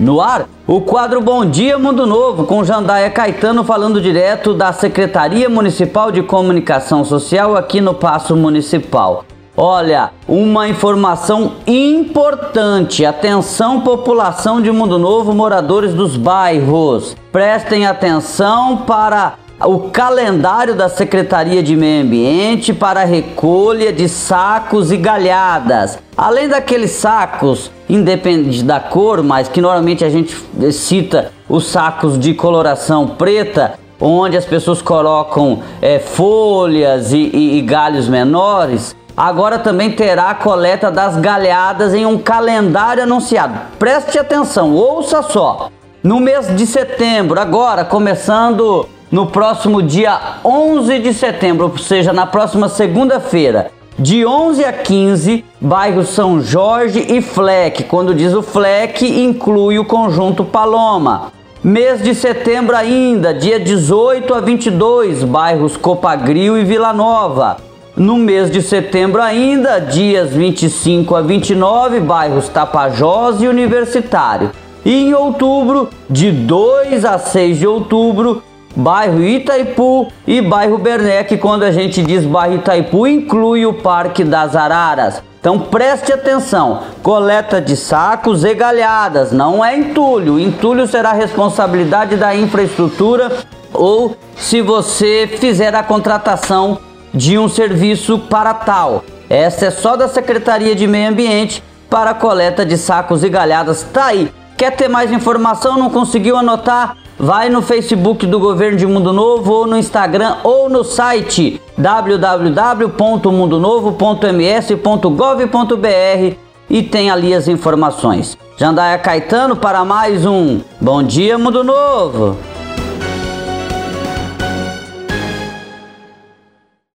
No ar, o quadro Bom Dia Mundo Novo, com Jandaia Caetano falando direto da Secretaria Municipal de Comunicação Social aqui no Paço Municipal. Olha, uma informação importante. Atenção, população de Mundo Novo, moradores dos bairros. Prestem atenção para o calendário da Secretaria de Meio Ambiente para recolha de sacos e galhadas. Além daqueles sacos, independente da cor, mas que normalmente a gente cita os sacos de coloração preta, onde as pessoas colocam é, folhas e, e, e galhos menores. Agora também terá a coleta das galhadas em um calendário anunciado. Preste atenção, ouça só. No mês de setembro, agora começando no próximo dia 11 de setembro, ou seja, na próxima segunda-feira, de 11 a 15, bairro São Jorge e Fleck. Quando diz o Fleck, inclui o conjunto Paloma. Mês de setembro ainda, dia 18 a 22, bairros Copagril e Vila Nova. No mês de setembro ainda, dias 25 a 29, bairros Tapajós e Universitário. E em outubro, de 2 a 6 de outubro, bairro Itaipu e bairro Bernec. Quando a gente diz bairro Itaipu, inclui o Parque das Araras. Então preste atenção: coleta de sacos e galhadas, não é entulho. Entulho será responsabilidade da infraestrutura ou se você fizer a contratação de um serviço para tal. Essa é só da Secretaria de Meio Ambiente para coleta de sacos e galhadas. Tá aí. Quer ter mais informação? Não conseguiu anotar? Vai no Facebook do Governo de Mundo Novo ou no Instagram ou no site www.mundonovo.ms.gov.br e tem ali as informações. Jandaia Caetano para mais um Bom Dia Mundo Novo.